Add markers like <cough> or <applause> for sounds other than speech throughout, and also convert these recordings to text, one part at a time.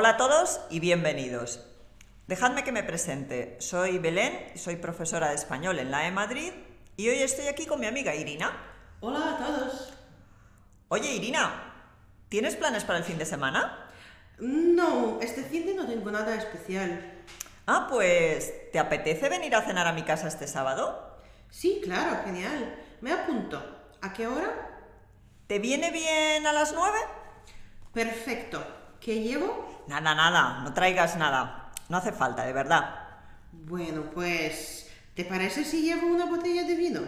Hola a todos y bienvenidos. Dejadme que me presente. Soy Belén, soy profesora de español en la E Madrid y hoy estoy aquí con mi amiga Irina. Hola a todos. Oye Irina, ¿tienes planes para el fin de semana? No, este fin de no tengo nada especial. Ah, pues ¿te apetece venir a cenar a mi casa este sábado? Sí, claro, genial. Me apunto. ¿A qué hora? ¿Te viene bien a las nueve? Perfecto. ¿Qué llevo? Nada, nada, no traigas nada. No hace falta, de verdad. Bueno, pues... ¿Te parece si llevo una botella de vino?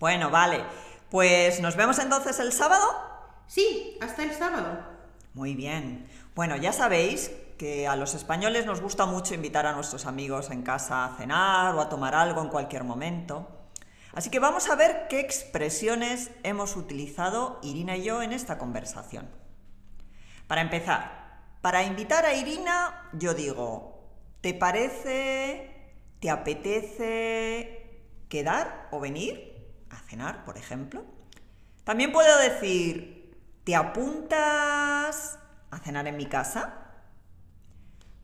Bueno, vale. Pues nos vemos entonces el sábado. Sí, hasta el sábado. Muy bien. Bueno, ya sabéis que a los españoles nos gusta mucho invitar a nuestros amigos en casa a cenar o a tomar algo en cualquier momento. Así que vamos a ver qué expresiones hemos utilizado Irina y yo en esta conversación. Para empezar, para invitar a Irina, yo digo, ¿te parece, te apetece quedar o venir a cenar, por ejemplo? También puedo decir, ¿te apuntas a cenar en mi casa?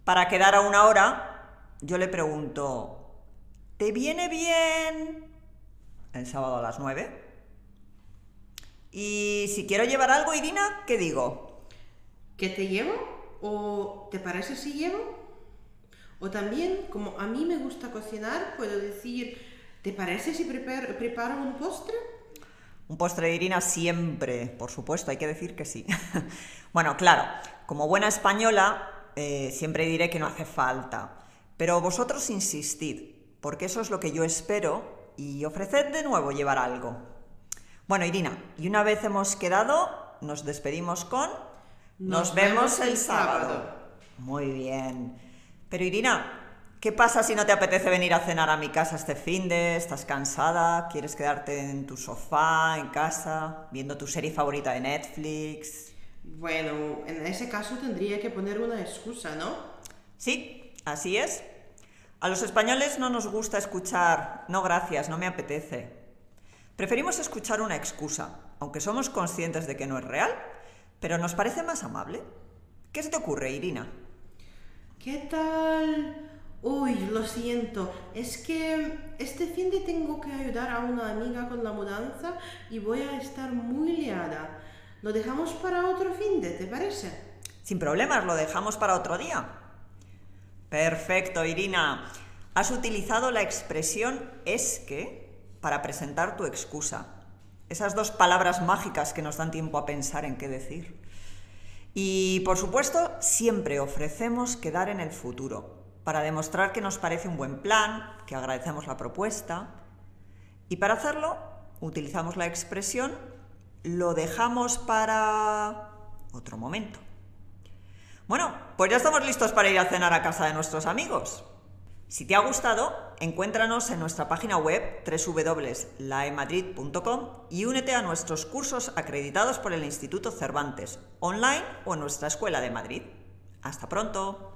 Para quedar a una hora, yo le pregunto, ¿te viene bien el sábado a las nueve? Y si quiero llevar algo, Irina, ¿qué digo? ¿Qué te llevo? ¿O te parece si llevo? O también, como a mí me gusta cocinar, puedo decir, ¿te parece si preparo, preparo un postre? Un postre de Irina siempre, por supuesto, hay que decir que sí. <laughs> bueno, claro, como buena española, eh, siempre diré que no hace falta. Pero vosotros insistid, porque eso es lo que yo espero y ofreced de nuevo llevar algo. Bueno, Irina, y una vez hemos quedado, nos despedimos con... Nos, vemos el sábado. Muy bien. Pero Irina, ¿qué pasa si no te apetece venir a cenar a mi casa este fin de? ¿Estás cansada? ¿Quieres quedarte en tu sofá, en casa, viendo tu serie favorita de Netflix? Bueno, en ese caso tendría que poner una excusa, ¿no? Sí, así es. A los españoles no nos gusta escuchar no gracias, no me apetece. Preferimos escuchar una excusa, aunque somos conscientes de que no es real, pero nos parece más amable. ¿Qué se te ocurre, Irina? ¿Qué tal? Uy, lo siento, es que este fin de tengo que ayudar a una amiga con la mudanza y voy a estar muy liada. ¿Lo dejamos para otro fin de, te parece? Sin problemas, lo dejamos para otro día. Perfecto, Irina. Has utilizado la expresión es que para presentar tu excusa. Esas dos palabras mágicas que nos dan tiempo a pensar en qué decir. Y por supuesto, siempre ofrecemos quedar en el futuro, para demostrar que nos parece un buen plan, que agradecemos la propuesta. Y para hacerlo, utilizamos la expresión lo dejamos para otro momento. Bueno, pues ya estamos listos para ir a cenar a casa de nuestros amigos. Si te ha gustado, encuéntranos en nuestra página web www.laemadrid.com y únete a nuestros cursos acreditados por el Instituto Cervantes, online o en nuestra Escuela de Madrid. Hasta pronto.